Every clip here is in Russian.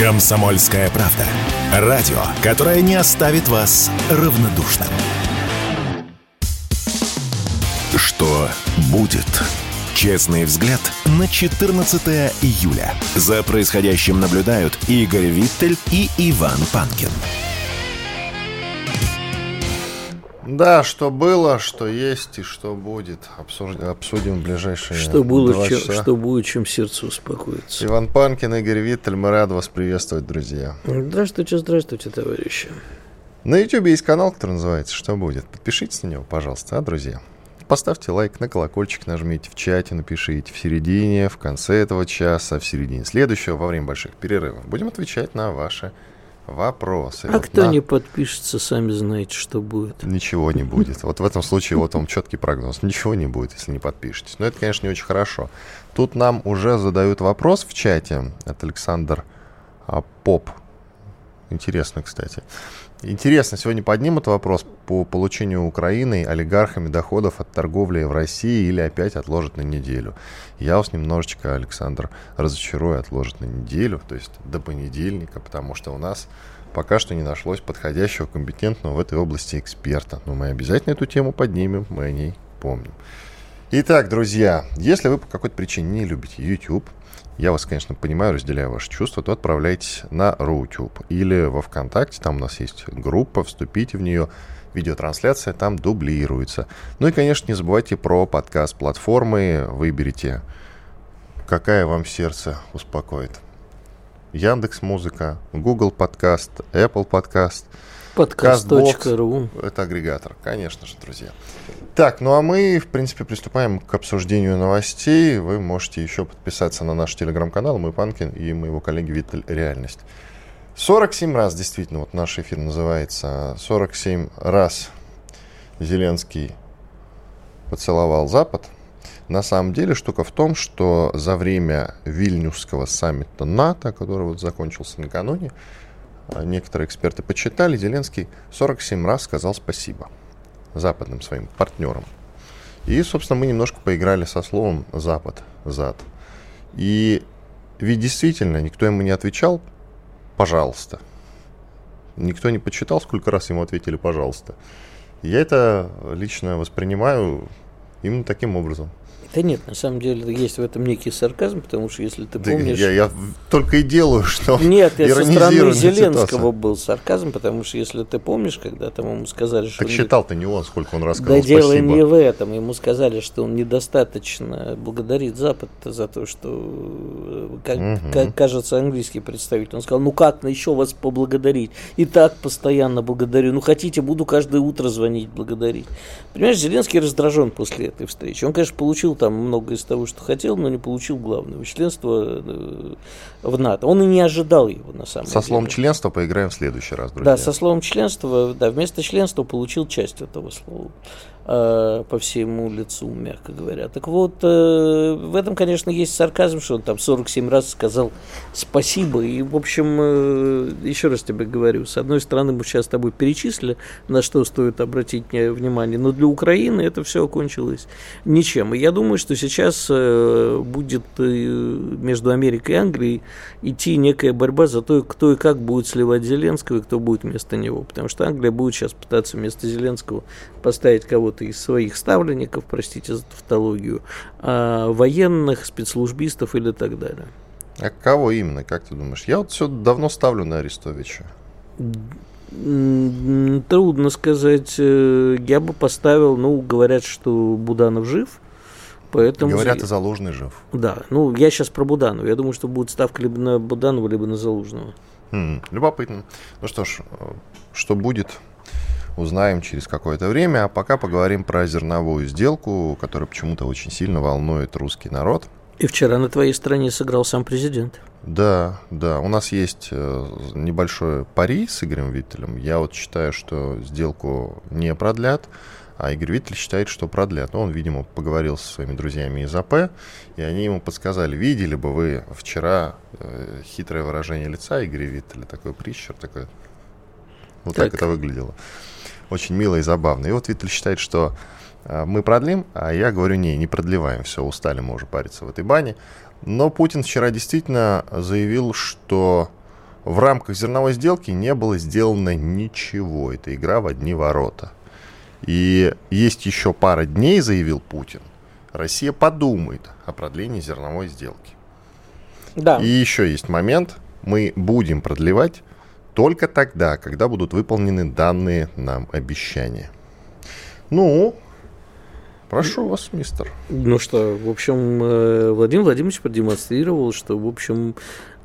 Комсомольская правда. Радио, которое не оставит вас равнодушным. Что будет? Честный взгляд на 14 июля. За происходящим наблюдают Игорь Виттель и Иван Панкин. Да, что было, что есть и что будет. Обсудим, обсудим в ближайшие что было, два чем, часа. Что будет, чем сердце успокоится. Иван Панкин, Игорь Виттель, мы рады вас приветствовать, друзья. Здравствуйте, здравствуйте, товарищи. На YouTube есть канал, который называется «Что будет?». Подпишитесь на него, пожалуйста, а, друзья? Поставьте лайк, на колокольчик нажмите, в чате напишите, в середине, в конце этого часа, в середине следующего, во время больших перерывов. Будем отвечать на ваши вопросы. А Вот кто на- не подпишется, сами знаете, что будет. Ничего не будет. Вот в этом случае вот вам четкий прогноз. Ничего не будет, если не подпишетесь. Но это, конечно, не очень хорошо. Тут нам уже задают вопрос в чате от Александр а, Поп. Интересно, кстати. Интересно, сегодня поднимут вопрос по получению Украины олигархами доходов от торговли в России или опять отложат на неделю. Я вас немножечко, Александр, разочарую, отложат на неделю, то есть до понедельника, потому что у нас пока что не нашлось подходящего, компетентного в этой области эксперта. Но мы обязательно эту тему поднимем, мы о ней помним. Итак, друзья, если вы по какой-то причине не любите YouTube, я вас, конечно, понимаю, разделяю ваши чувства, то отправляйтесь на RuTube или во ВКонтакте, там у нас есть группа, вступите в нее, видеотрансляция там дублируется. Ну и, конечно, не забывайте про подкаст-платформы, выберите, какая вам сердце успокоит. Яндекс Музыка, Google Подкаст, Apple Подкаст, Подкаст.ру это агрегатор, конечно же, друзья. Так, ну а мы, в принципе, приступаем к обсуждению новостей. Вы можете еще подписаться на наш телеграм-канал «Мы Панкин» и моего коллеги Виттель «Реальность». 47 раз, действительно, вот наш эфир называется, 47 раз Зеленский поцеловал Запад. На самом деле штука в том, что за время Вильнюсского саммита НАТО, который вот закончился накануне, некоторые эксперты почитали, Зеленский 47 раз сказал спасибо западным своим партнерам. И, собственно, мы немножко поиграли со словом «запад», «зад». И ведь действительно никто ему не отвечал «пожалуйста». Никто не почитал, сколько раз ему ответили «пожалуйста». Я это лично воспринимаю именно таким образом. Да нет, на самом деле есть в этом некий сарказм, потому что если ты Да помнишь... я, я только и делаю, что Нет, это со стороны Зеленского ситуацией. был сарказм, потому что если ты помнишь, когда там ему сказали, что... Так он не- считал-то не он, сколько он рассказал. Да дело спасибо. не в этом. Ему сказали, что он недостаточно благодарит Запад за то, что, э, как, Мгм. как кажется, английский представитель. Он сказал, ну как еще вас поблагодарить? И так постоянно благодарю. Ну хотите, буду каждое утро звонить, благодарить. Понимаешь, Зеленский раздражен после этой встречи. Он, конечно, получил там много из того, что хотел, но не получил главного. Членство э, в НАТО. Он и не ожидал его, на самом Со деле. словом членства поиграем в следующий раз, друзья. Да, со словом членство, да, вместо членства получил часть этого слова э, по всему лицу, мягко говоря. Так вот, э, в этом, конечно, есть сарказм, что он там 47 раз сказал спасибо. И, в общем, э, еще раз тебе говорю, с одной стороны, мы сейчас с тобой перечислили, на что стоит обратить внимание, но для Украины это все окончилось ничем. И я думаю, что сейчас будет между Америкой и Англией идти некая борьба за то, кто и как будет сливать Зеленского и кто будет вместо него. Потому что Англия будет сейчас пытаться вместо Зеленского поставить кого-то из своих ставленников, простите за тавтологию, а, военных, спецслужбистов или так далее. А кого именно, как ты думаешь? Я вот все давно ставлю на Арестовича. Трудно сказать. Э, Я бы поставил, ну, говорят, что Буданов жив. Поэтому Говорят, и Залужный жив. Да, ну я сейчас про Буданова. Я думаю, что будет ставка либо на Буданова, либо на Залужного. Хм, любопытно. Ну что ж, э, что будет, узнаем через какое-то время. А пока поговорим про зерновую сделку, которая почему-то очень сильно волнует русский народ. И вчера на твоей стороне сыграл сам президент. Да, да. У нас есть э, небольшой пари с Игорем Виттелем. Я вот считаю, что сделку не продлят, а Игорь Виттель считает, что продлят. Но он, видимо, поговорил со своими друзьями из АП, и они ему подсказали, видели бы вы вчера э, хитрое выражение лица Игоря Виттеля, такой прищур, такой... Вот так. Так. это выглядело. Очень мило и забавно. И вот Виттель считает, что э, мы продлим, а я говорю, не, не продлеваем, все, устали мы уже париться в этой бане. Но Путин вчера действительно заявил, что в рамках зерновой сделки не было сделано ничего. Это игра в одни ворота. И есть еще пара дней, заявил Путин. Россия подумает о продлении зерновой сделки. Да. И еще есть момент. Мы будем продлевать только тогда, когда будут выполнены данные нам обещания. Ну, прошу вас, мистер. Ну что, в общем, э, Владимир Владимирович продемонстрировал, что, в общем,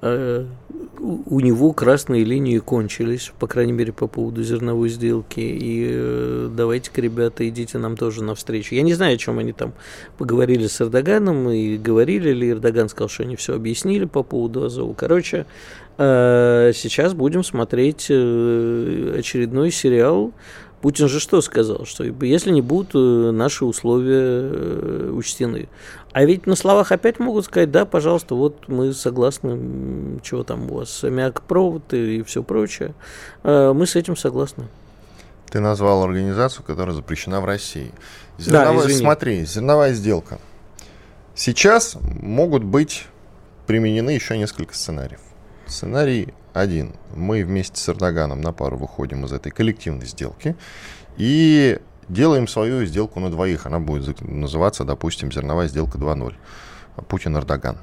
э, у него красные линии кончились, по крайней мере, по поводу зерновой сделки. И э, давайте-ка, ребята, идите нам тоже навстречу. Я не знаю, о чем они там поговорили с Эрдоганом, и говорили ли. Эрдоган сказал, что они все объяснили по поводу Азова. Короче, сейчас будем смотреть э, очередной сериал Путин же что сказал? Что если не будут э, наши условия э, учтены. А ведь на словах опять могут сказать, да, пожалуйста, вот мы согласны, чего там у вас, аммиак-провод и все прочее. Э, мы с этим согласны. Ты назвал организацию, которая запрещена в России. Зерновая, да, смотри, зерновая сделка. Сейчас могут быть применены еще несколько сценариев. Сценарий один. Мы вместе с Эрдоганом на пару выходим из этой коллективной сделки и делаем свою сделку на двоих. Она будет называться, допустим, зерновая сделка 2.0. Путин-Эрдоган.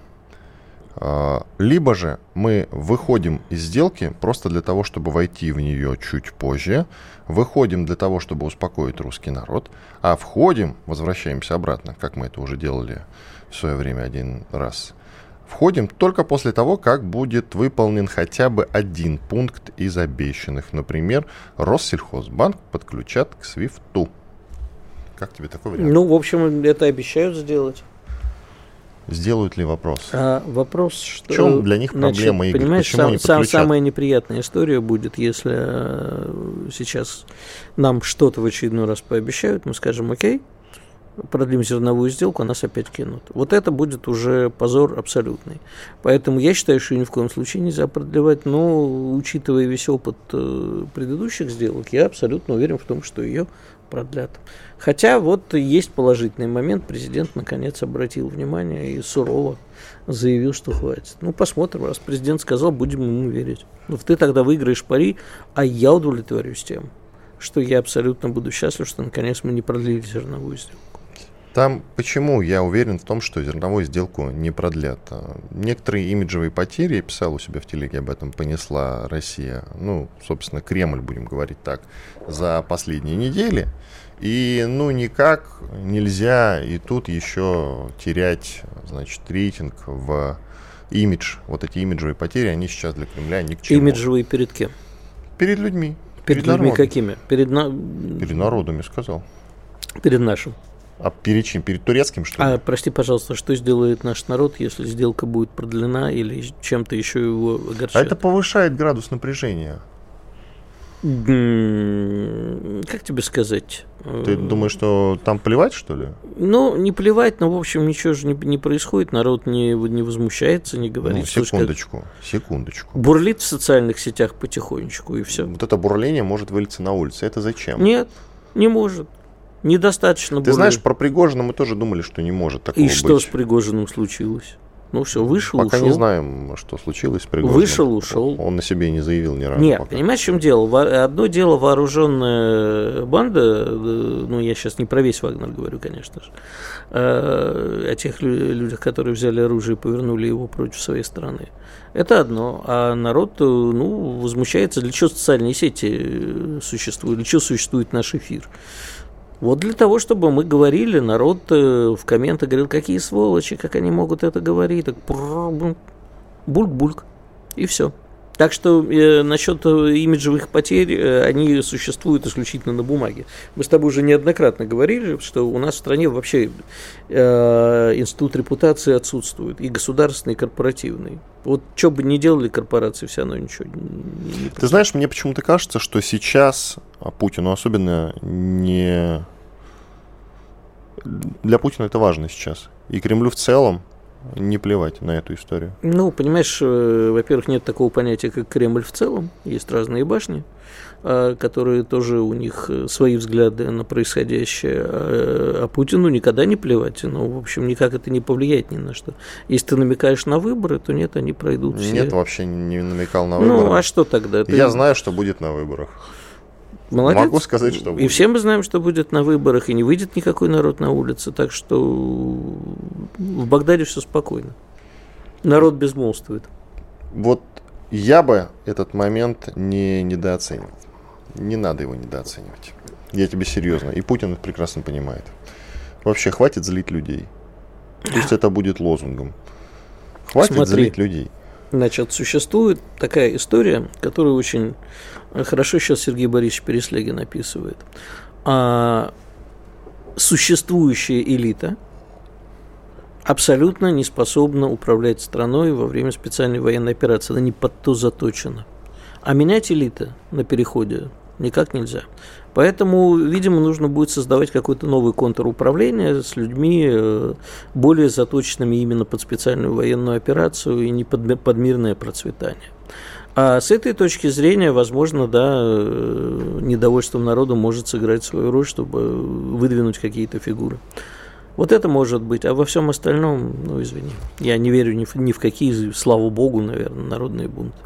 А, либо же мы выходим из сделки просто для того, чтобы войти в нее чуть позже, выходим для того, чтобы успокоить русский народ, а входим, возвращаемся обратно, как мы это уже делали в свое время один раз, Входим только после того, как будет выполнен хотя бы один пункт из обещанных. Например, Россельхозбанк подключат к Свифту. Как тебе такой вариант? Ну, в общем, это обещают сделать. Сделают ли вопрос? А, вопрос, что... В чем для них проблема, Значит, Понимаешь, Почему сам, сам, самая неприятная история будет, если э, сейчас нам что-то в очередной раз пообещают, мы скажем, окей, продлим зерновую сделку, нас опять кинут. Вот это будет уже позор абсолютный. Поэтому я считаю, что ни в коем случае нельзя продлевать, но учитывая весь опыт э, предыдущих сделок, я абсолютно уверен в том, что ее продлят. Хотя вот есть положительный момент, президент наконец обратил внимание и сурово заявил, что хватит. Ну, посмотрим, раз президент сказал, будем ему верить. Ну, ты тогда выиграешь пари, а я удовлетворюсь тем, что я абсолютно буду счастлив, что наконец мы не продлили зерновую сделку. Там почему я уверен в том, что зерновую сделку не продлят? Некоторые имиджевые потери, я писал у себя в телеге об этом, понесла Россия, ну, собственно, Кремль, будем говорить так, за последние недели. И, ну, никак нельзя и тут еще терять, значит, рейтинг в имидж. Вот эти имиджевые потери, они сейчас для Кремля ни к чему. Имиджевые перед кем? Перед людьми. Перед, перед людьми народом. какими? Перед, на... перед народом, я сказал. Перед нашим. А перед чем? Перед турецким, что ли? А, прости, пожалуйста, что сделает наш народ, если сделка будет продлена или чем-то еще его огорчает? А это повышает градус напряжения. Как тебе сказать? Ты думаешь, что там плевать, что ли? Ну, не плевать, но, в общем, ничего же не, не происходит. Народ не, не возмущается, не говорит. Ну, секундочку, как... секундочку. Бурлит в социальных сетях потихонечку, и все. Вот это бурление может вылиться на улице. Это зачем? Нет, не может. Недостаточно Ты знаешь, про Пригожина мы тоже думали, что не может такого И быть. что с Пригожиным случилось? Ну все, вышел, пока ушел. не знаем, что случилось с Пригожиным. Вышел, ушел. Он на себе не заявил ни разу. Нет, пока. понимаешь, в чем дело? Одно дело вооруженная банда, э, ну я сейчас не про весь Вагнер говорю, конечно же, э, о тех людях, которые взяли оружие и повернули его против своей страны. Это одно. А народ, э, ну, возмущается, для чего социальные сети существуют, для чего существует наш эфир. Вот для того, чтобы мы говорили, народ э, в комментах говорил, какие сволочи, как они могут это говорить, так бульк-бульк, и все. Так что э, насчет э, имиджевых потерь, э, они существуют исключительно на бумаге. Мы с тобой уже неоднократно говорили, что у нас в стране вообще э, институт репутации отсутствует, и государственный, и корпоративный. Вот что бы ни делали корпорации, все равно ничего не, не Ты знаешь, мне почему-то кажется, что сейчас а Путину особенно не... Для Путина это важно сейчас. И Кремлю в целом не плевать на эту историю? Ну, понимаешь, э, во-первых, нет такого понятия, как Кремль в целом. Есть разные башни, а, которые тоже у них э, свои взгляды на происходящее. А, а Путину никогда не плевать. Ну, в общем, никак это не повлияет ни на что. Если ты намекаешь на выборы, то нет, они пройдут все. Нет, вообще не намекал на выборы. Ну, а что тогда? Я знаю, что будет на выборах. Молодец. Могу сказать, что будет. И все мы знаем, что будет на выборах, и не выйдет никакой народ на улице, так что в Багдаде все спокойно. Народ безмолвствует. Вот я бы этот момент не недооценивал. Не надо его недооценивать. Я тебе серьезно. И Путин это прекрасно понимает. Вообще, хватит злить людей. Пусть это будет лозунгом. Хватит Смотри. злить людей. Значит, существует такая история, которую очень хорошо сейчас Сергей Борисович Переслегин описывает. А существующая элита абсолютно не способна управлять страной во время специальной военной операции. Она не под то заточена. А менять элита на переходе никак нельзя. Поэтому, видимо, нужно будет создавать какой-то новый контур управления с людьми, э, более заточенными именно под специальную военную операцию и не под, под мирное процветание. А с этой точки зрения, возможно, да, э, недовольство народа может сыграть свою роль, чтобы выдвинуть какие-то фигуры. Вот это может быть, а во всем остальном, ну извини, я не верю ни в, ни в какие, слава богу, наверное, народные бунты.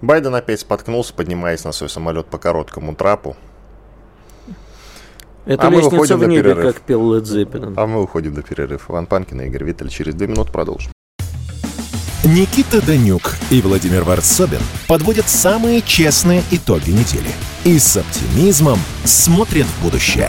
Байден опять споткнулся, поднимаясь на свой самолет по короткому трапу. Это А мы выходим в на небе, перерыв. как пел Лед Зеппелин. А мы уходим до перерыва. Иван Панкин и Игорь Виттель. Через две минуты продолжим. Никита Данюк и Владимир Варсобин подводят самые честные итоги недели и с оптимизмом смотрят в будущее.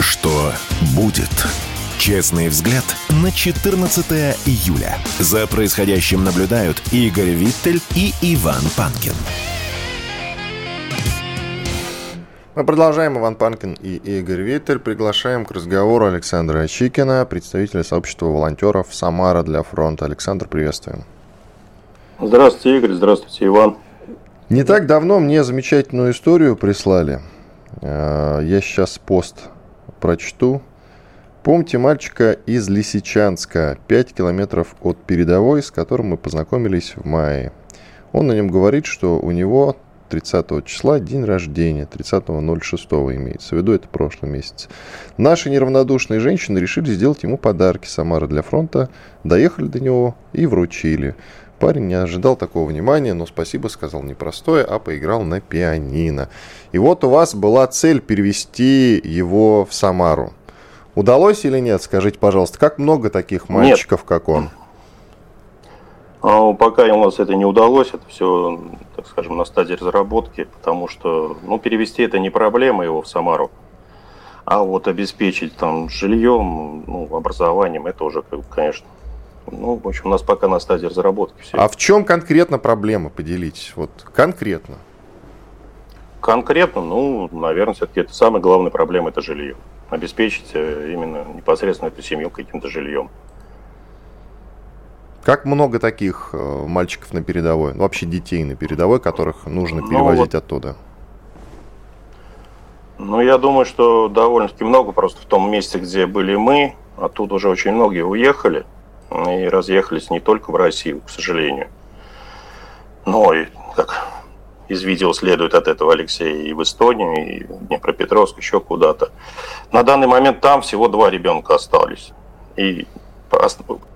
Что будет? Честный взгляд на 14 июля. За происходящим наблюдают Игорь Виттель и Иван Панкин. Мы продолжаем. Иван Панкин и Игорь Виттель. Приглашаем к разговору Александра Чикина, представителя сообщества волонтеров «Самара для фронта». Александр, приветствуем. Здравствуйте, Игорь. Здравствуйте, Иван. Не так давно мне замечательную историю прислали. Э, Я сейчас пост прочту. Помните мальчика из Лисичанска, 5 километров от передовой, с которым мы познакомились в мае. Он на нем говорит, что у него 30 числа день рождения, 30.06 имеется в виду, это прошлый месяц. Наши неравнодушные женщины решили сделать ему подарки Самара для фронта, доехали до него и вручили. Парень не ожидал такого внимания, но спасибо сказал непростое, а поиграл на пианино. И вот у вас была цель перевести его в Самару. Удалось или нет? Скажите, пожалуйста, как много таких мальчиков, как он? А, Пока у нас это не удалось, это все, так скажем, на стадии разработки, потому что, ну, перевести это не проблема его в Самару, а вот обеспечить там жильем, ну, образованием, это уже, конечно, ну, в общем, у нас пока на стадии разработки все. А в чем конкретно проблема? Поделитесь. Вот конкретно. Конкретно, ну, наверное, все-таки это самая главная проблема, это жилье. Обеспечить э, именно непосредственно эту семью каким-то жильем. Как много таких э, мальчиков на передовой, ну, вообще детей на передовой, которых нужно Ну, перевозить вот- оттуда? Ну, я думаю, что довольно-таки много просто в том месте, где были мы, оттуда уже очень многие уехали и разъехались не только в Россию, к сожалению. Но и, как из видео следует от этого Алексея и в Эстонию, и в Днепропетровск, еще куда-то. На данный момент там всего два ребенка остались. И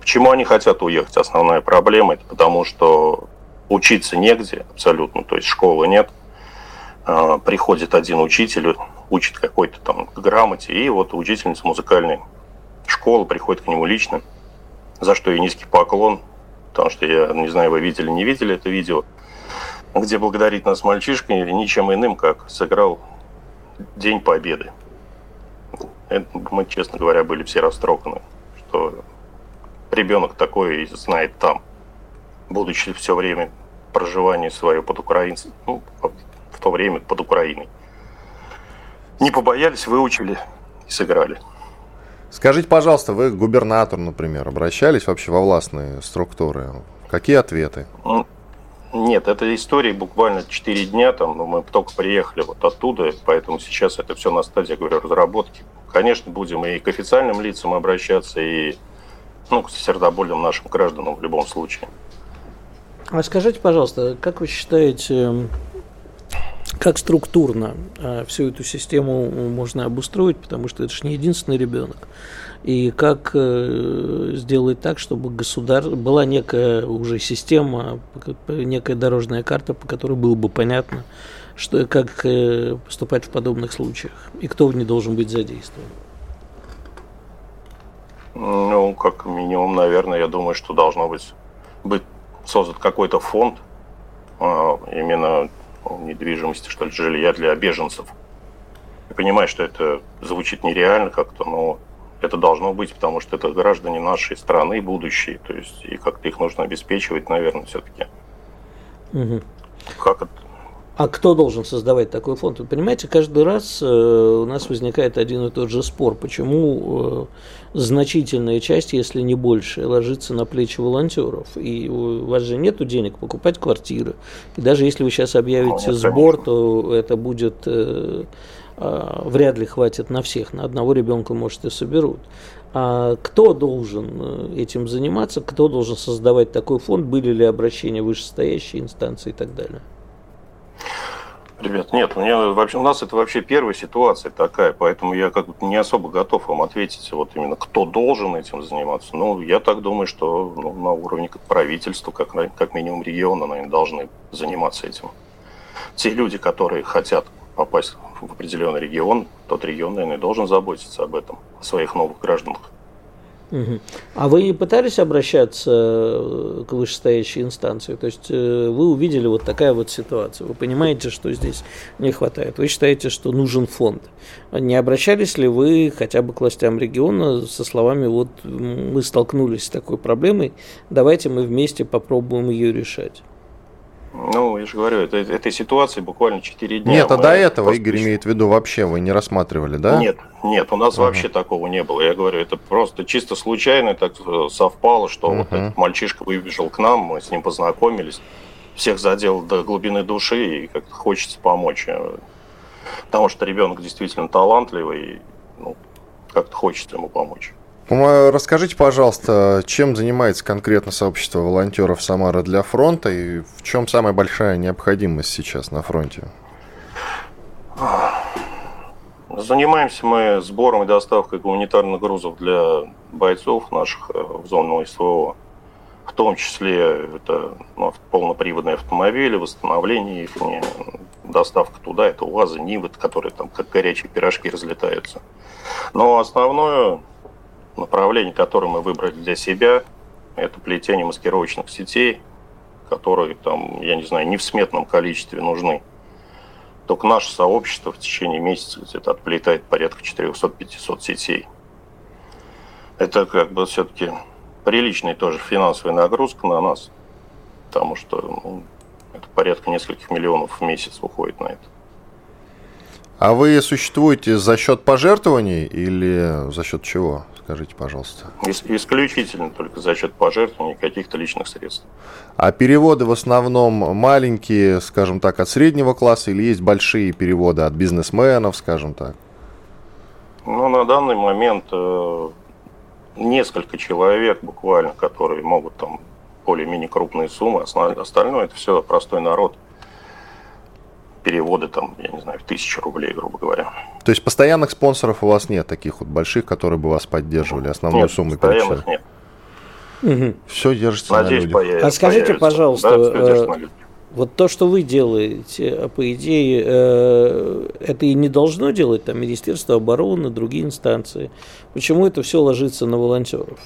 почему они хотят уехать? Основная проблема это потому, что учиться негде абсолютно, то есть школы нет. А, приходит один учитель, учит какой-то там грамоте, и вот учительница музыкальной школы приходит к нему лично, за что ей низкий поклон, потому что я не знаю, вы видели, не видели это видео, где благодарит нас мальчишка ничем иным, как сыграл День Победы. Это мы, честно говоря, были все растроганы, что ребенок такое знает там, будучи все время проживания свое под украинцем, ну, в то время под Украиной. Не побоялись, выучили и сыграли. Скажите, пожалуйста, вы к губернатору, например, обращались вообще во властные структуры? Какие ответы? Нет, это история буквально 4 дня, там, но мы только приехали вот оттуда, поэтому сейчас это все на стадии, я говорю, разработки. Конечно, будем и к официальным лицам обращаться, и ну, к сердобольным нашим гражданам в любом случае. А скажите, пожалуйста, как вы считаете, как структурно э, всю эту систему можно обустроить, потому что это же не единственный ребенок. И как э, сделать так, чтобы государ... была некая уже система, некая дорожная карта, по которой было бы понятно, что, как э, поступать в подобных случаях, и кто в ней должен быть задействован. Ну, как минимум, наверное, я думаю, что должно быть, быть создан какой-то фонд а, именно недвижимости, что ли, жилья для беженцев. Я понимаю, что это звучит нереально как-то, но это должно быть, потому что это граждане нашей страны, будущие, то есть и как-то их нужно обеспечивать, наверное, все-таки. Угу. Как это? А кто должен создавать такой фонд? Вы понимаете, каждый раз э, у нас возникает один и тот же спор, почему э, значительная часть, если не больше, ложится на плечи волонтеров. И у вас же нет денег покупать квартиры. И даже если вы сейчас объявите ну, сбор, то это будет э, э, вряд ли хватит на всех. На одного ребенка, может, и соберут. А кто должен э, этим заниматься, кто должен создавать такой фонд, были ли обращения вышестоящей инстанции и так далее? Ребят, нет, у, меня вообще, у нас это вообще первая ситуация такая, поэтому я как бы не особо готов вам ответить, вот именно кто должен этим заниматься. Ну, я так думаю, что ну, на уровне правительства, как, как минимум региона, наверное, должны заниматься этим. Те люди, которые хотят попасть в определенный регион, тот регион, наверное, должен заботиться об этом, о своих новых гражданах. А вы пытались обращаться э, к вышестоящей инстанции? То есть э, вы увидели вот такая вот ситуация, вы понимаете, что здесь не хватает, вы считаете, что нужен фонд. Не обращались ли вы хотя бы к властям региона со словами, вот мы столкнулись с такой проблемой, давайте мы вместе попробуем ее решать? Ну, я же говорю, это, этой ситуации буквально 4 дня. Нет, а до этого, Игорь имеет в виду, вообще вы не рассматривали, да? Нет, нет, у нас uh-huh. вообще такого не было. Я говорю, это просто чисто случайно так э, совпало, что uh-huh. вот этот мальчишка выбежал к нам, мы с ним познакомились, всех задел до глубины души, и как-то хочется помочь. Э, потому что ребенок действительно талантливый, и ну, как-то хочется ему помочь. Расскажите, пожалуйста, чем занимается конкретно сообщество волонтеров Самара для фронта и в чем самая большая необходимость сейчас на фронте? Занимаемся мы сбором и доставкой гуманитарных грузов для бойцов наших э, в зону СВО. В том числе это ну, полноприводные автомобили, восстановление их, доставка туда, это УАЗы, Нивы, которые там как горячие пирожки разлетаются. Но основное Направление, которое мы выбрали для себя, это плетение маскировочных сетей, которые там, я не знаю, не в сметном количестве нужны. Только наше сообщество в течение месяца где-то отплетает порядка 400-500 сетей. Это как бы все-таки приличная тоже финансовая нагрузка на нас, потому что ну, это порядка нескольких миллионов в месяц уходит на это. А вы существуете за счет пожертвований или за счет чего? Скажите, пожалуйста. Исключительно только за счет пожертвований каких-то личных средств. А переводы в основном маленькие, скажем так, от среднего класса или есть большие переводы от бизнесменов, скажем так? Ну, на данный момент э, несколько человек буквально, которые могут там более-менее крупные суммы, остальное это все простой народ переводы там, я не знаю, в тысячу рублей, грубо говоря. То есть постоянных спонсоров у вас нет таких вот больших, которые бы вас поддерживали, основную нет, сумму постоянных нет. Угу. Все держится Надеюсь, на людях. А скажите, появится. пожалуйста, да, э, вот то, что вы делаете, по идее, э, это и не должно делать там Министерство обороны, другие инстанции. Почему это все ложится на волонтеров?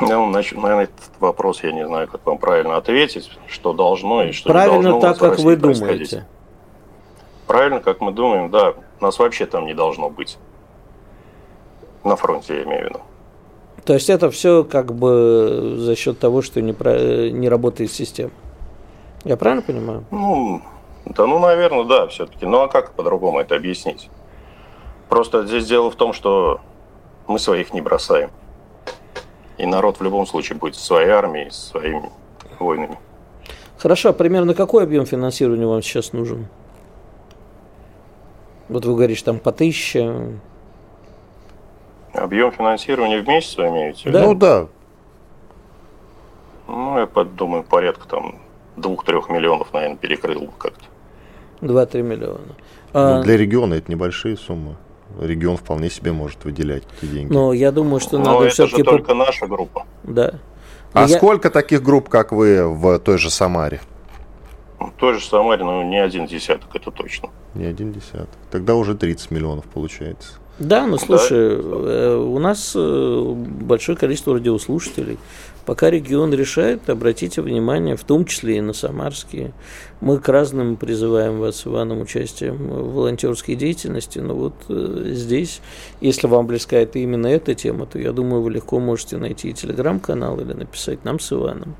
Ну, значит, наверное, этот вопрос я не знаю, как вам правильно ответить, что должно и что правильно не должно так, как вы думаете. Правильно, как мы думаем, да. Нас вообще там не должно быть. На фронте, я имею в виду. То есть это все как бы за счет того, что не, про, не работает система. Я правильно понимаю? Ну, да, ну, наверное, да, все-таки. Ну, а как по-другому это объяснить? Просто здесь дело в том, что мы своих не бросаем. И народ в любом случае будет со своей армией, со своими войнами. Хорошо, а примерно какой объем финансирования вам сейчас нужен? Вот вы говорите, там по тысяче. Объем финансирования в месяц вы имеете? Да. Ну да, Ну, я подумаю, порядка там двух-трех миллионов, наверное, перекрыл бы как-то. 2-3 миллиона. ну, А, для региона это небольшие суммы. Регион вполне себе может выделять эти деньги. но я думаю, что Но надо это все-таки... же только наша группа. Да. а Я- сколько таких групп, как вы, в той же Самаре? Ну, Той же Самаре, ну, не один десяток, это точно. Не один десяток. Тогда уже 30 миллионов получается. Да, ну слушай, э, у нас э, большое количество радиослушателей. Пока регион решает, обратите внимание, в том числе и на самарские. Мы к разным призываем вас с Иваном участием в волонтерской деятельности, но вот э, здесь, если вам близка это именно эта тема, то я думаю, вы легко можете найти телеграм-канал или написать нам с Иваном.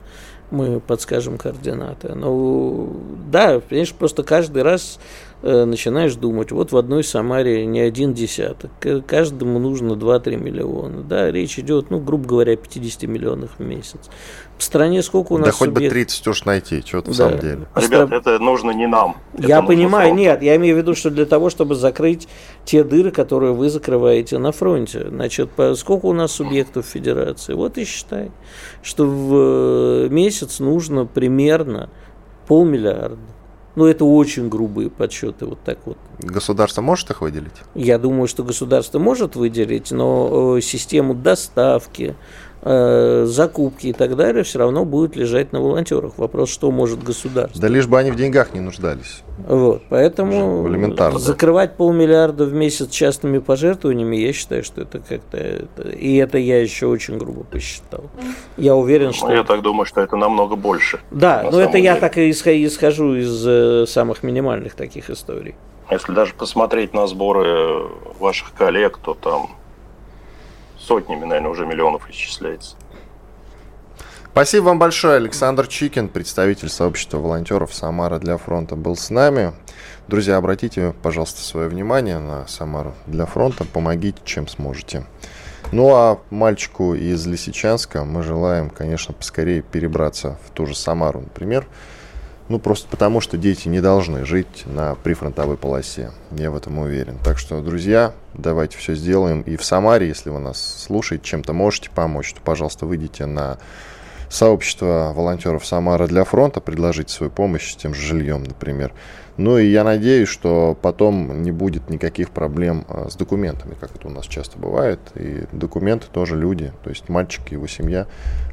Мы подскажем координаты. Ну, да, конечно, просто каждый раз начинаешь думать, вот в одной Самаре не один десяток, каждому нужно 2-3 миллиона. Да, речь идет, ну, грубо говоря, о 50 миллионах в месяц. В стране сколько у нас да хоть бы субъект- 30 уж найти, что-то в Да. самом деле. В Ребят, это нужно не нам. Я понимаю, фронту. нет, я имею в виду, что для того, чтобы закрыть те дыры, которые вы закрываете на фронте. Значит, сколько у нас субъектов федерации? Вот и считай, что в э, месяц нужно примерно полмиллиарда. Ну, это очень грубые подсчеты, вот так вот. Государство может их выделить? Я думаю, что государство может выделить, но э, систему доставки, закупки и так далее все равно будет лежать на волонтерах. Вопрос, что может государство. Да лишь бы они в деньгах не нуждались. Вот, поэтому Элементарно. закрывать полмиллиарда в месяц частными пожертвованиями, я считаю, что это как-то... это- и это я еще очень грубо посчитал. Я уверен, что... Ну, Я так думаю, что это намного больше. Да, на но это самом я деле. так и исхожу, из э, самых минимальных таких историй. Если даже посмотреть на сборы ваших коллег, то там сотнями, наверное, уже миллионов исчисляется. Спасибо вам большое. Александр Чикин, представитель сообщества волонтеров Самара для фронта, был с нами. Друзья, обратите, пожалуйста, свое внимание на Самару для фронта. Помогите, чем сможете. Ну а мальчику из Лисичанска мы желаем, конечно, поскорее перебраться в ту же Самару, например. Ну, просто потому, что дети не должны жить на прифронтовой полосе. Я в этом уверен. Так что, друзья, давайте все сделаем. И в Самаре, если вы нас слушаете, чем-то можете помочь, то, пожалуйста, выйдите на сообщество волонтеров Самара для фронта, предложите свою помощь тем же жильем, например. Ну и я надеюсь, что потом не будет никаких проблем а, с документами, как это у нас часто бывает. И документы тоже люди, то есть мальчик и его семья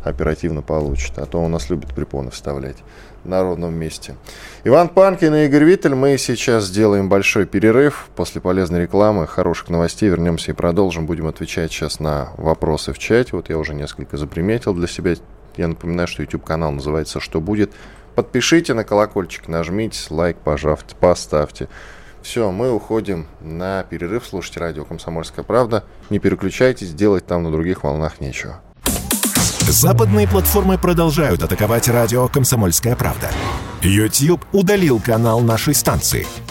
оперативно получат. А то у нас любят препоны вставлять на ровном месте. Иван Панкин и Игорь Виттель. Мы сейчас сделаем большой перерыв. После полезной рекламы, хороших новостей вернемся и продолжим. Будем отвечать сейчас на вопросы в чате. Вот я уже несколько заприметил для себя. Я напоминаю, что YouTube-канал называется «Что будет?». Подпишите на колокольчик, нажмите лайк, пожалуйста, поставьте. Все, мы уходим на перерыв. Слушайте радио «Комсомольская правда». Не переключайтесь, делать там на других волнах нечего. Западные платформы продолжают атаковать радио «Комсомольская правда». YouTube удалил канал нашей станции.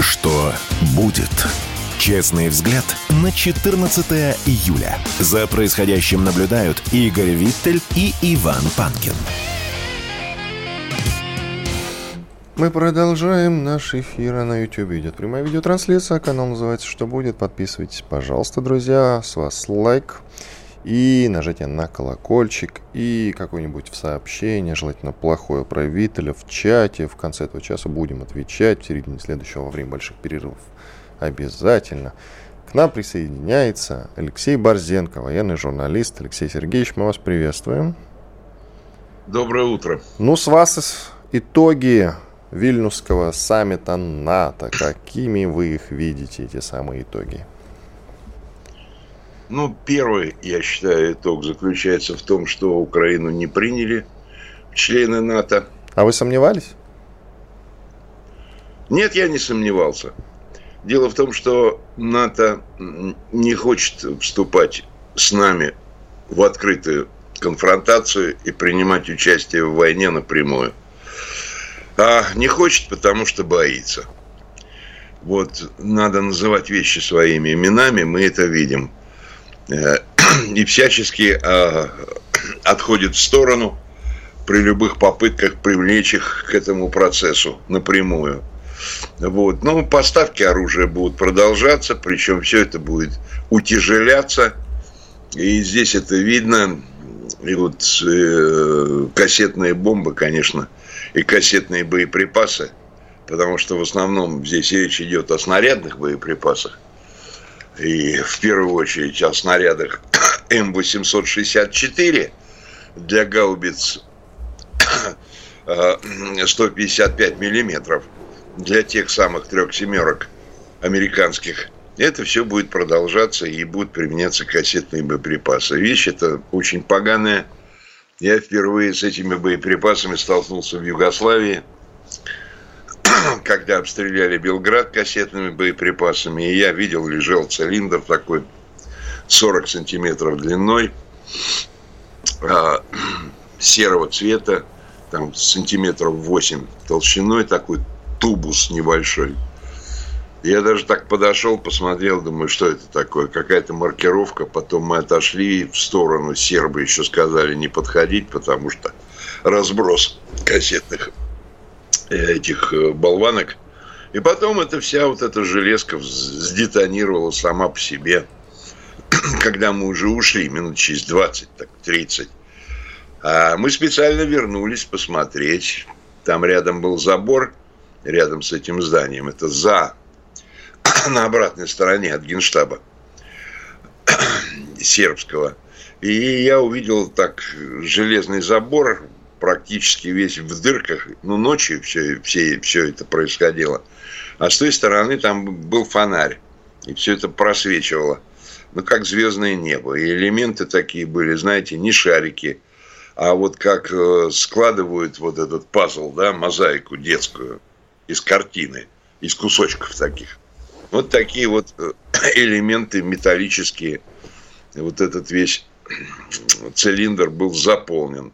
Что будет? Честный взгляд на 14 июля. За происходящим наблюдают Игорь Виттель и Иван Панкин. Мы продолжаем наш эфир а на YouTube. Идет прямая видеотрансляция. Канал называется «Что будет?». Подписывайтесь, пожалуйста, друзья. С вас лайк. И нажатие на колокольчик. И какое-нибудь в сообщение, желательно плохое про Виттеля в чате. В конце этого часа будем отвечать. В середине следующего во время больших перерывов. Обязательно. К нам присоединяется Алексей Борзенко, военный журналист. Алексей Сергеевич, мы вас приветствуем. Доброе утро. Ну, с вас итоги Вильнюсского саммита НАТО. Какими вы их видите, эти самые итоги? Ну, первый, я считаю, итог заключается в том, что Украину не приняли члены НАТО. А вы сомневались? Нет, я не сомневался. Дело в том, что НАТО не хочет вступать с нами в открытую конфронтацию и принимать участие в войне напрямую. А не хочет, потому что боится. Вот надо называть вещи своими именами, мы это видим. Э, и всячески а, отходит в сторону при любых попытках привлечь их к этому процессу напрямую. Вот. Ну, поставки оружия будут продолжаться, причем все это будет утяжеляться. И здесь это видно. И вот э, кассетные бомбы, конечно, и кассетные боеприпасы, потому что в основном здесь речь идет о снарядных боеприпасах. И в первую очередь о снарядах М864 для гаубиц 155 миллиметров – для тех самых трех семерок американских, это все будет продолжаться и будут применяться кассетные боеприпасы. Вещь это очень поганая. Я впервые с этими боеприпасами столкнулся в Югославии, когда обстреляли Белград кассетными боеприпасами, и я видел, лежал цилиндр такой 40 сантиметров длиной, а, серого цвета, там сантиметров 8 толщиной, такой тубус небольшой. Я даже так подошел, посмотрел, думаю, что это такое, какая-то маркировка. Потом мы отошли в сторону, сербы еще сказали не подходить, потому что разброс кассетных этих э, болванок. И потом эта вся вот эта железка сдетонировала сама по себе. Когда мы уже ушли, минут через 20, так 30. А мы специально вернулись посмотреть. Там рядом был забор – рядом с этим зданием. Это за, на обратной стороне от генштаба сербского. И я увидел так железный забор, практически весь в дырках. Ну, ночью все, все, все это происходило. А с той стороны там был фонарь. И все это просвечивало. Ну, как звездное небо. И элементы такие были, знаете, не шарики, а вот как э, складывают вот этот пазл, да, мозаику детскую из картины, из кусочков таких. Вот такие вот э, элементы металлические. Вот этот весь цилиндр был заполнен.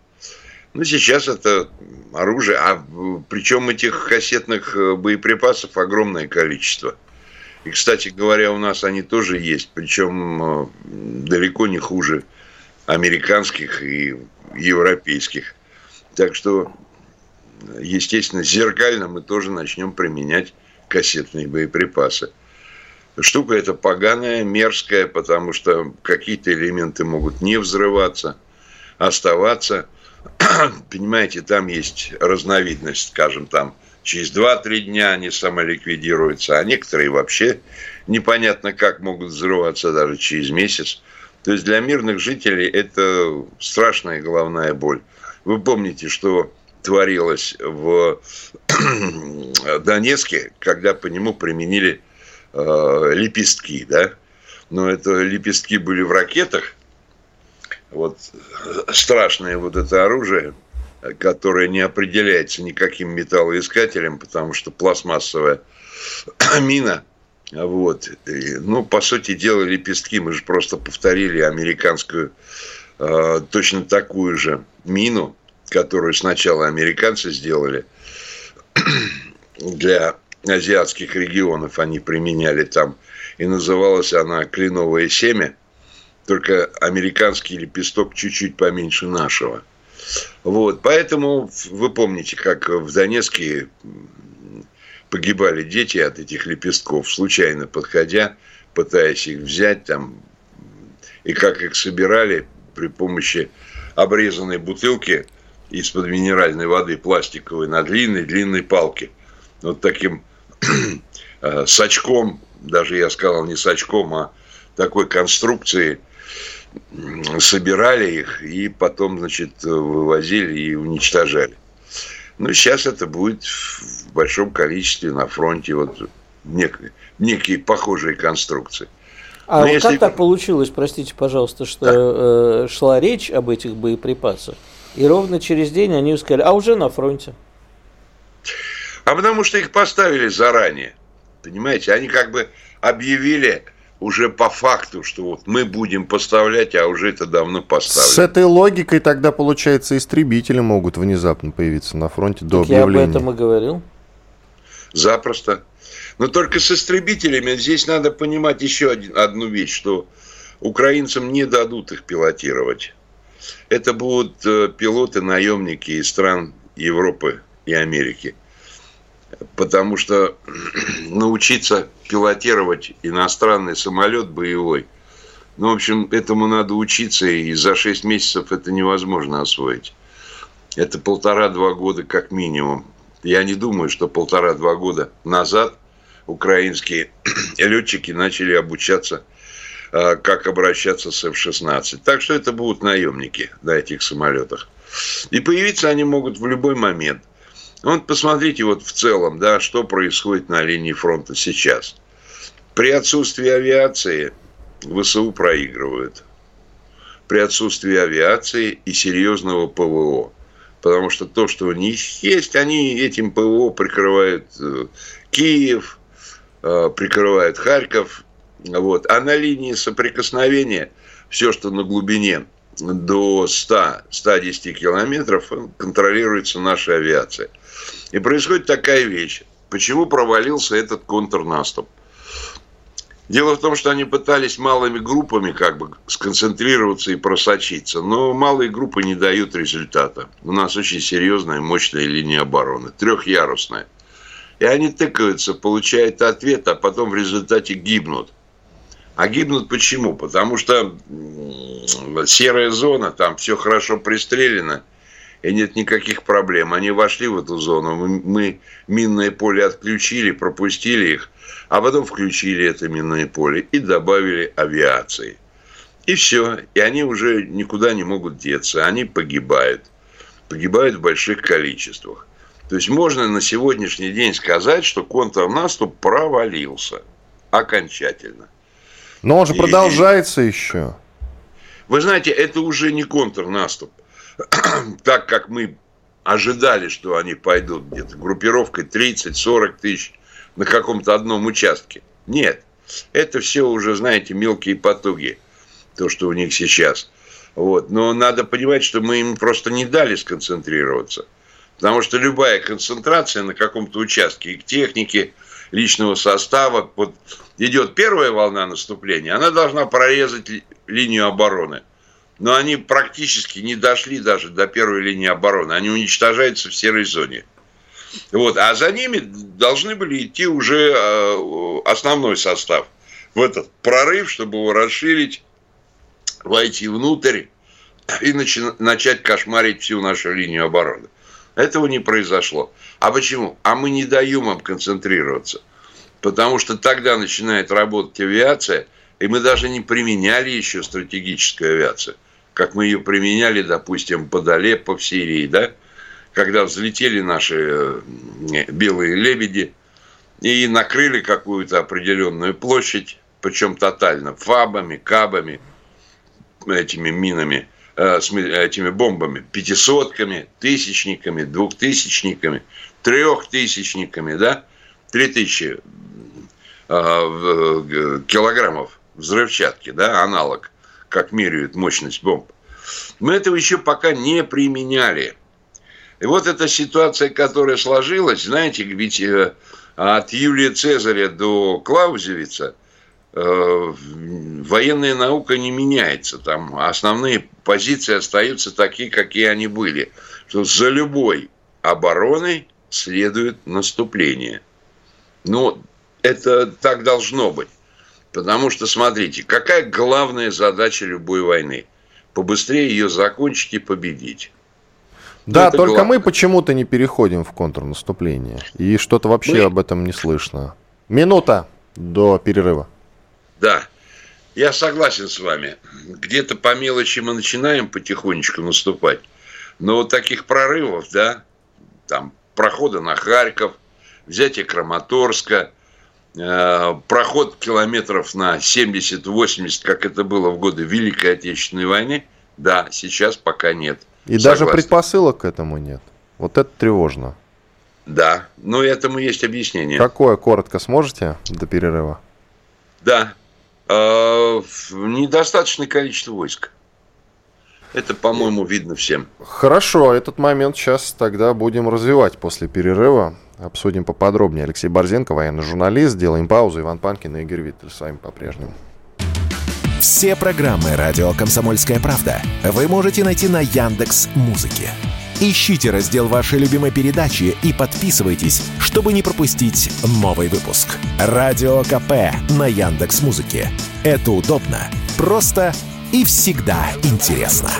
Ну, сейчас это оружие, а причем этих кассетных э, боеприпасов огромное количество. И, кстати говоря, у нас они тоже есть, причем э, далеко не хуже американских и европейских. Так что естественно, зеркально мы тоже начнем применять кассетные боеприпасы. Штука эта поганая, мерзкая, потому что какие-то элементы могут не взрываться, оставаться. Понимаете, там есть разновидность, скажем, там через 2-3 дня они самоликвидируются, а некоторые вообще непонятно как могут взрываться даже через месяц. То есть для мирных жителей это страшная головная боль. Вы помните, что творилось в Донецке, когда по нему применили э, лепестки, да? Но это лепестки были в ракетах. Вот страшное вот это оружие, которое не определяется никаким металлоискателем, потому что пластмассовая мина. Вот. И, ну, по сути дела, лепестки. Мы же просто повторили американскую э, точно такую же мину, которую сначала американцы сделали для азиатских регионов, они применяли там, и называлась она кленовое семя, только американский лепесток чуть-чуть поменьше нашего. Вот, поэтому вы помните, как в Донецке погибали дети от этих лепестков, случайно подходя, пытаясь их взять там, и как их собирали при помощи обрезанной бутылки из-под минеральной воды пластиковой на длинной-длинной палке. Вот таким э, сачком, даже я сказал не сачком, а такой конструкции собирали их и потом, значит, вывозили и уничтожали. Ну, сейчас это будет в большом количестве на фронте, вот некие, некие похожие конструкции. А вот если... как так получилось, простите, пожалуйста, что да. э, шла речь об этих боеприпасах, и ровно через день они сказали, а уже на фронте? А потому что их поставили заранее. Понимаете, они как бы объявили уже по факту, что вот мы будем поставлять, а уже это давно поставлено. С этой логикой тогда, получается, истребители могут внезапно появиться на фронте до так объявления. Я об этом и говорил. Запросто. Но только с истребителями здесь надо понимать еще один, одну вещь, что украинцам не дадут их пилотировать. Это будут э, пилоты-наемники из стран Европы и Америки. Потому что научиться пилотировать иностранный самолет боевой, ну, в общем, этому надо учиться, и за 6 месяцев это невозможно освоить. Это полтора-два года как минимум. Я не думаю, что полтора-два года назад украинские летчики начали обучаться, а, как обращаться с F-16. Так что это будут наемники на этих самолетах. И появиться они могут в любой момент. Вот посмотрите вот в целом, да, что происходит на линии фронта сейчас. При отсутствии авиации ВСУ проигрывают. При отсутствии авиации и серьезного ПВО. Потому что то, что у них есть, они этим ПВО прикрывают э, Киев, Э, прикрывает Харьков. Вот. А на линии соприкосновения все, что на глубине до 100-110 километров, контролируется нашей авиацией. И происходит такая вещь. Почему провалился этот контрнаступ? Дело в том, что они пытались малыми группами как бы сконцентрироваться и просочиться, но малые группы не дают результата. У нас очень серьезная, мощная линия обороны, трехярусная. И они тыкаются, получают ответ, а потом в результате гибнут. А гибнут почему? Потому что серая зона, там все хорошо пристрелено, и нет никаких проблем. Они вошли в эту зону, мы, минное поле отключили, пропустили их, а потом включили это минное поле и добавили авиации. И все. И они уже никуда не могут деться. Они погибают. Погибают в больших количествах. То есть можно на сегодняшний день сказать, что контрнаступ провалился окончательно. Но он же и, продолжается и... еще. Вы знаете, это уже не контрнаступ. так как мы ожидали, что они пойдут где-то группировкой 30-40 тысяч на каком-то одном участке. Нет. Это все уже, знаете, мелкие потуги. То, что у них сейчас. Вот. Но надо понимать, что мы им просто не дали сконцентрироваться. Потому что любая концентрация на каком-то участке и к технике, личного состава, вот идет первая волна наступления, она должна прорезать линию обороны. Но они практически не дошли даже до первой линии обороны. Они уничтожаются в серой зоне. Вот. А за ними должны были идти уже э, основной состав в этот прорыв, чтобы его расширить, войти внутрь и начать кошмарить всю нашу линию обороны. Этого не произошло. А почему? А мы не даем им концентрироваться. Потому что тогда начинает работать авиация, и мы даже не применяли еще стратегическую авиацию, как мы ее применяли, допустим, под Алеппо в Сирии, да? Когда взлетели наши э, белые лебеди и накрыли какую-то определенную площадь, причем тотально, фабами, кабами, этими минами – с этими бомбами, пятисотками, тысячниками, двухтысячниками, трехтысячниками, да, три тысячи э, килограммов взрывчатки, да, аналог, как меряют мощность бомб. Мы этого еще пока не применяли. И вот эта ситуация, которая сложилась, знаете, ведь э, от Юлия Цезаря до Клаузевица – Э, военная наука не меняется. Там основные позиции остаются такие, какие они были. Что за любой обороной следует наступление. Но это так должно быть. Потому что, смотрите, какая главная задача любой войны? Побыстрее ее закончить и победить. Да, только главное. мы почему-то не переходим в контрнаступление. И что-то вообще мы... об этом не слышно. Минута до перерыва. Да. я согласен с вами. Где-то по мелочи мы начинаем потихонечку наступать. Но вот таких прорывов, да, там прохода на Харьков, взятие Краматорска, э, проход километров на 70-80, как это было в годы Великой Отечественной войны, да, сейчас пока нет. И Согласен. даже предпосылок к этому нет. Вот это тревожно. Да, но этому есть объяснение. Какое, коротко сможете до перерыва? Да, недостаточное количество войск. Это, по-моему, видно всем. Хорошо, этот момент сейчас тогда будем развивать после перерыва. Обсудим поподробнее. Алексей Борзенко, военный журналист. Делаем паузу. Иван Панкин и Игорь Виттель с вами по-прежнему. Все программы «Радио Комсомольская правда» вы можете найти на Яндекс Музыке. Ищите раздел вашей любимой передачи и подписывайтесь, чтобы не пропустить новый выпуск. Радио КП на Яндекс Музыке. Это удобно, просто и всегда интересно.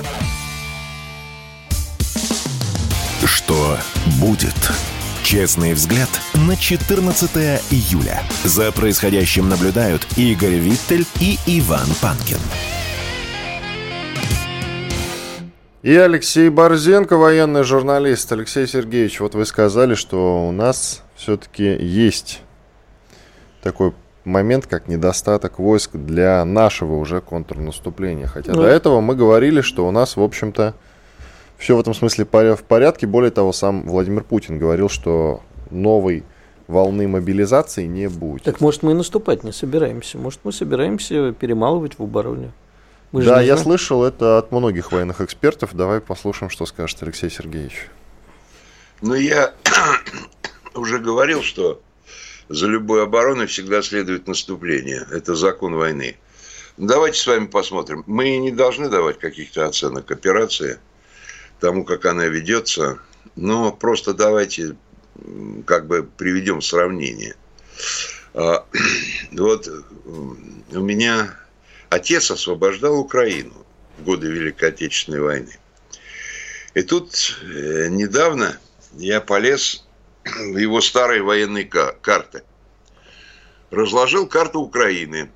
Что будет? Честный взгляд на 14 июля. За происходящим наблюдают Игорь Виттель и Иван Панкин. И Алексей Борзенко, военный журналист. Алексей Сергеевич, вот вы сказали, что у нас все-таки есть такой момент, как недостаток войск для нашего уже контрнаступления. Хотя ну. до этого мы говорили, что у нас, в общем-то, все в этом смысле в порядке. Более того, сам Владимир Путин говорил, что новой волны мобилизации не будет. Так может мы и наступать не собираемся? Может мы собираемся перемалывать в обороне? Мы да, я слышал это от многих военных экспертов. Давай послушаем, что скажет Алексей Сергеевич. Ну, я уже говорил, что за любой обороной всегда следует наступление. Это закон войны. Давайте с вами посмотрим. Мы не должны давать каких-то оценок операции, тому, как она ведется, но просто давайте как бы приведем сравнение. А, вот у меня отец освобождал Украину в годы Великой Отечественной войны. И тут э, недавно я полез его старые военные карты. Разложил карту Украины,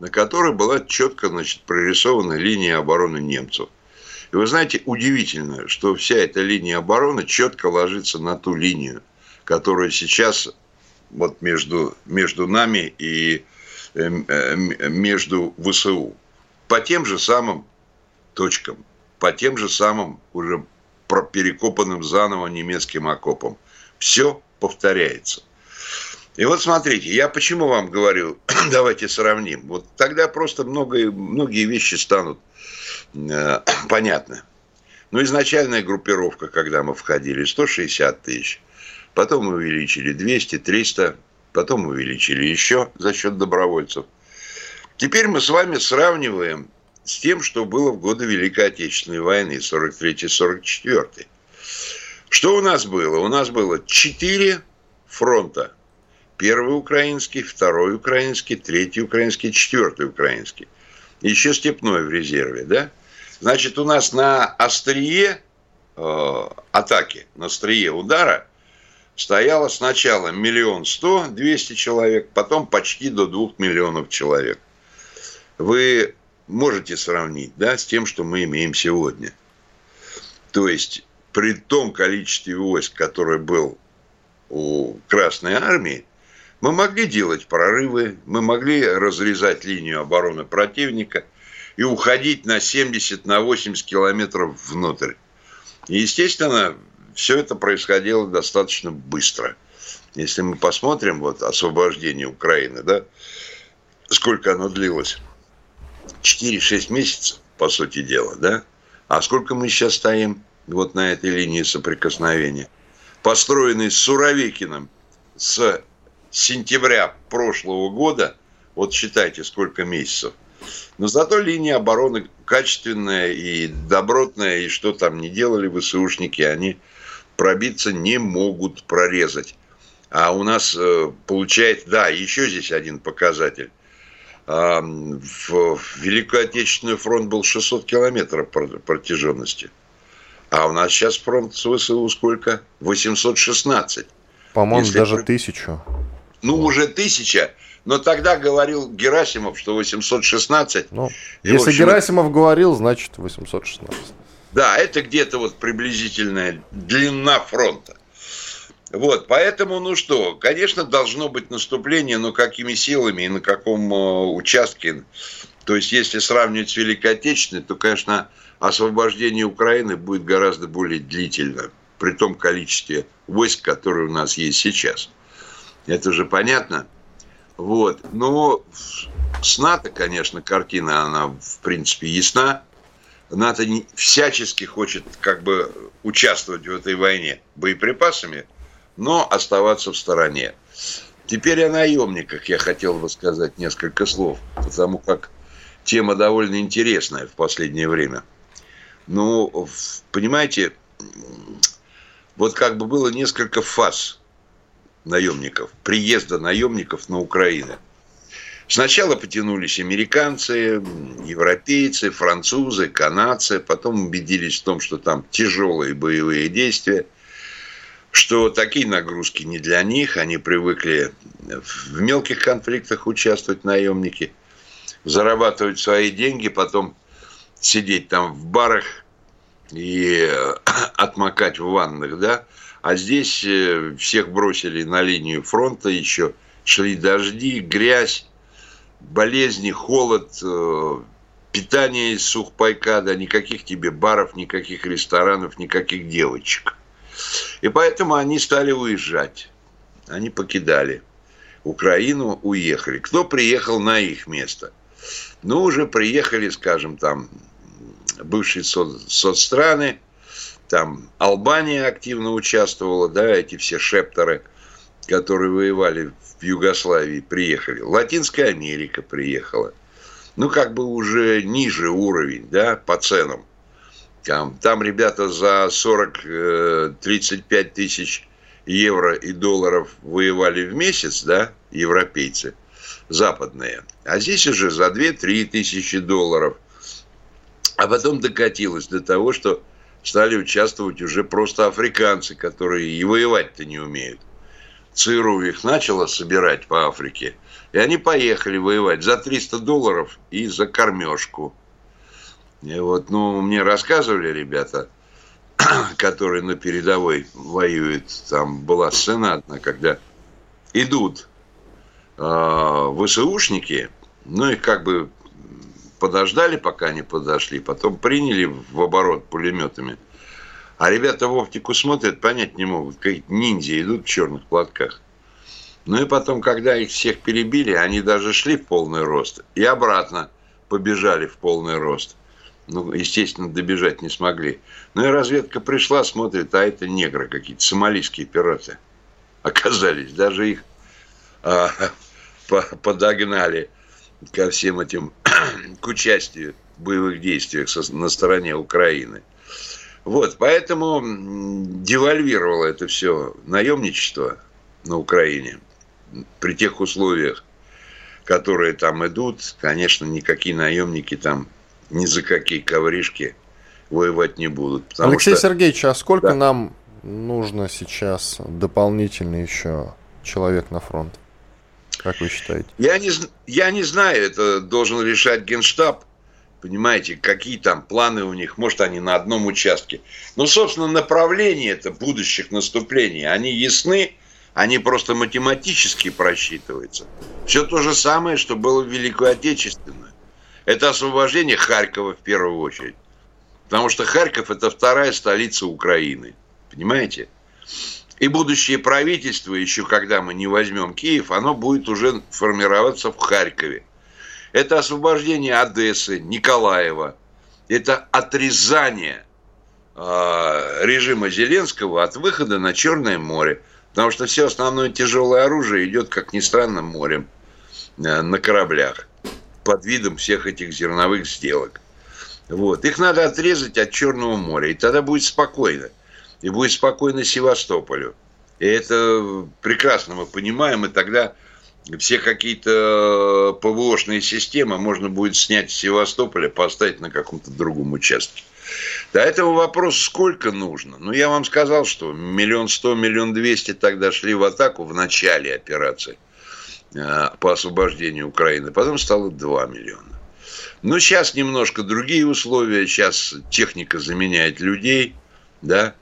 на которой была четко значит, прорисована линия обороны немцев. И вы знаете, удивительно, что вся эта линия обороны четко ложится на ту линию, которая сейчас вот между, между нами и между ВСУ. По тем же самым точкам, по тем же самым уже перекопанным заново немецким окопам. Все повторяется. И вот смотрите, я почему вам говорю, давайте сравним. Вот тогда просто многое, многие вещи станут э, понятны. Ну, изначальная группировка, когда мы входили, 160 тысяч. Потом мы увеличили 200, 300. Потом увеличили еще за счет добровольцев. Теперь мы с вами сравниваем с тем, что было в годы Великой Отечественной войны, 43-44. Что у нас было? У нас было четыре фронта. Первый украинский, второй украинский, третий украинский, четвертый украинский. Еще степной в резерве, да? Значит, у нас на острие э, атаки, на острие удара стояло сначала миллион сто, двести человек, потом почти до двух миллионов человек. Вы можете сравнить, да, с тем, что мы имеем сегодня. То есть при том количестве войск, которое был у Красной Армии, мы могли делать прорывы, мы могли разрезать линию обороны противника и уходить на 70, на 80 километров внутрь. Естественно, все это происходило достаточно быстро. Если мы посмотрим вот освобождение Украины, да, сколько оно длилось? 4-6 месяцев, по сути дела, да? А сколько мы сейчас стоим? вот на этой линии соприкосновения, построенный Суровикиным с сентября прошлого года, вот считайте, сколько месяцев. Но зато линия обороны качественная и добротная, и что там не делали ВСУшники, они пробиться не могут прорезать. А у нас э, получается, да, еще здесь один показатель. В Великую Отечественную фронт был 600 километров протяженности. А у нас сейчас фронт с ВСУ сколько? 816. По-моему, даже при... тысячу. Ну, уже тысяча, но тогда говорил Герасимов, что 816. Ну, если общем, Герасимов говорил, значит 816. Да, это где-то вот приблизительная длина фронта. Вот, поэтому, ну что, конечно, должно быть наступление, но какими силами и на каком э, участке. То есть, если сравнивать с Великой Отечественной, то, конечно, освобождение Украины будет гораздо более длительно, при том количестве войск, которые у нас есть сейчас. Это же понятно. Вот. Но с НАТО, конечно, картина, она, в принципе, ясна. НАТО не, всячески хочет как бы участвовать в этой войне боеприпасами, но оставаться в стороне. Теперь о наемниках я хотел бы сказать несколько слов, потому как тема довольно интересная в последнее время. Ну, понимаете, вот как бы было несколько фаз наемников, приезда наемников на Украину. Сначала потянулись американцы, европейцы, французы, канадцы, потом убедились в том, что там тяжелые боевые действия, что такие нагрузки не для них, они привыкли в мелких конфликтах участвовать наемники, зарабатывать свои деньги, потом сидеть там в барах и отмокать в ваннах, да, а здесь э, всех бросили на линию фронта еще. Шли дожди, грязь, болезни, холод, э, питание из сухпайка, да, никаких тебе баров, никаких ресторанов, никаких девочек. И поэтому они стали уезжать. Они покидали Украину, уехали. Кто приехал на их место? Ну, уже приехали, скажем, там, бывшие соцстраны, там Албания активно участвовала, да, эти все шептеры, которые воевали в Югославии, приехали. Латинская Америка приехала. Ну, как бы уже ниже уровень, да, по ценам. Там, там ребята за 40-35 э, тысяч евро и долларов воевали в месяц, да, европейцы, западные. А здесь уже за 2-3 тысячи долларов. А потом докатилось до того, что стали участвовать уже просто африканцы, которые и воевать-то не умеют. ЦРУ их начала собирать по Африке, и они поехали воевать за 300 долларов и за кормежку. И вот, ну, мне рассказывали ребята, которые на передовой воюют, там была сцена одна, когда идут э, ВСУшники, ну, их как бы подождали, пока они подошли, потом приняли в оборот пулеметами. А ребята в оптику смотрят, понять не могут, какие ниндзя идут в черных платках. Ну и потом, когда их всех перебили, они даже шли в полный рост и обратно побежали в полный рост. Ну, естественно, добежать не смогли. Ну и разведка пришла, смотрит, а это негры какие-то, сомалийские пираты оказались. Даже их а, подогнали ко всем этим, к участию в боевых действиях на стороне Украины. Вот, поэтому девальвировало это все наемничество на Украине при тех условиях, которые там идут, конечно, никакие наемники там ни за какие ковришки воевать не будут. Алексей что... Сергеевич, а сколько да. нам нужно сейчас дополнительно еще человек на фронт? Как вы считаете? Я не, я не знаю, это должен решать Генштаб. Понимаете, какие там планы у них, может, они на одном участке. Но, собственно, направление это будущих наступлений, они ясны, они просто математически просчитываются. Все то же самое, что было в Великую Отечественную. Это освобождение Харькова в первую очередь. Потому что Харьков – это вторая столица Украины. Понимаете? И будущее правительство, еще когда мы не возьмем Киев, оно будет уже формироваться в Харькове. Это освобождение Одессы, Николаева. Это отрезание э, режима Зеленского от выхода на Черное море. Потому что все основное тяжелое оружие идет, как ни странно, морем э, на кораблях под видом всех этих зерновых сделок. Вот. Их надо отрезать от Черного моря, и тогда будет спокойно и будет спокойно Севастополю. И это прекрасно мы понимаем, и тогда все какие-то ПВОшные системы можно будет снять с Севастополя, поставить на каком-то другом участке. До этого вопроса сколько нужно? Ну, я вам сказал, что миллион сто, миллион двести тогда шли в атаку в начале операции. э, по освобождению Украины, потом стало 2 миллиона. Но сейчас немножко другие условия, сейчас техника заменяет людей, да,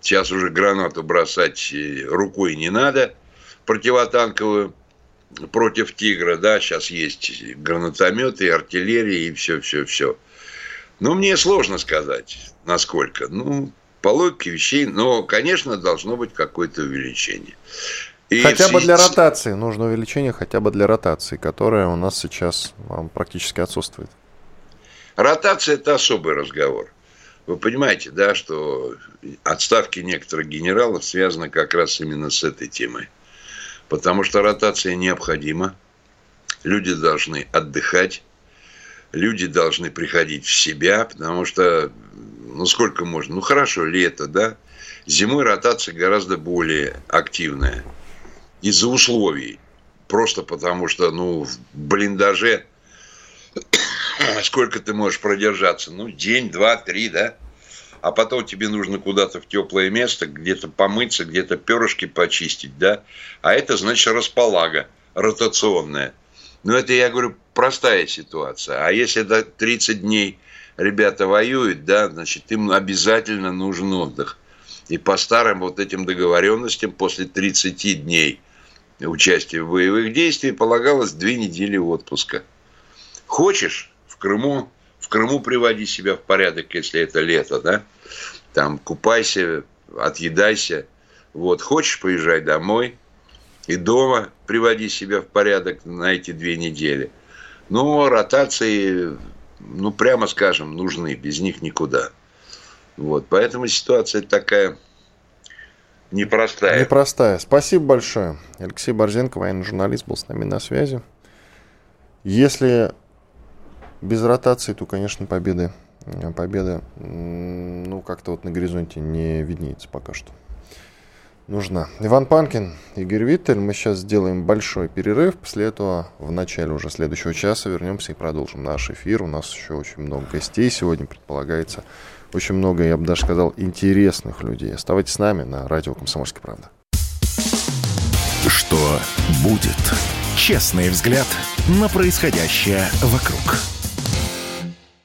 сейчас уже гранату бросать э, рукой не надо, противотанковую, против «Тигра», да, сейчас есть гранатометы, артиллерия и все-все-все. Но мне сложно сказать, насколько. Ну, по логике вещей, но, конечно, должно быть какое-то увеличение. И хотя бы для ротации, нужно увеличение хотя бы для ротации, которая у нас сейчас практически отсутствует. Ротация – это особый разговор. Вы понимаете, да, что отставки некоторых генералов связаны как раз именно с этой темой. Потому что ротация необходима. Люди должны отдыхать. Люди должны приходить в себя, потому что, ну сколько можно, ну хорошо, лето, да, зимой ротация гораздо более активная из-за условий. Просто потому что, ну, в блиндаже сколько ты можешь продержаться? Ну, день, два, три, да? А потом тебе нужно куда-то в теплое место, где-то помыться, где-то перышки почистить, да? А это значит располага ротационная. Ну, это, я говорю, простая ситуация. А если это 30 дней ребята воюют, да, значит, им обязательно нужен отдых. И по старым вот этим договоренностям после 30 дней участия в боевых действиях полагалось две недели отпуска. Хочешь в Крыму, Крыму приводи себя в порядок, если это лето, да? Там купайся, отъедайся. Вот, хочешь, поезжай домой. И дома приводи себя в порядок на эти две недели. Но ротации, ну, прямо скажем, нужны. Без них никуда. Вот, поэтому ситуация такая непростая. Непростая. Спасибо большое. Алексей Борзенко, военный журналист, был с нами на связи. Если без ротации, то, конечно, победы, победа, ну, как-то вот на горизонте не виднеется пока что. Нужна. Иван Панкин, Игорь Виттель. Мы сейчас сделаем большой перерыв. После этого в начале уже следующего часа вернемся и продолжим наш эфир. У нас еще очень много гостей сегодня предполагается очень много, я бы даже сказал, интересных людей. Оставайтесь с нами на радио «Комсомольская правда». Что будет? Честный взгляд на происходящее вокруг.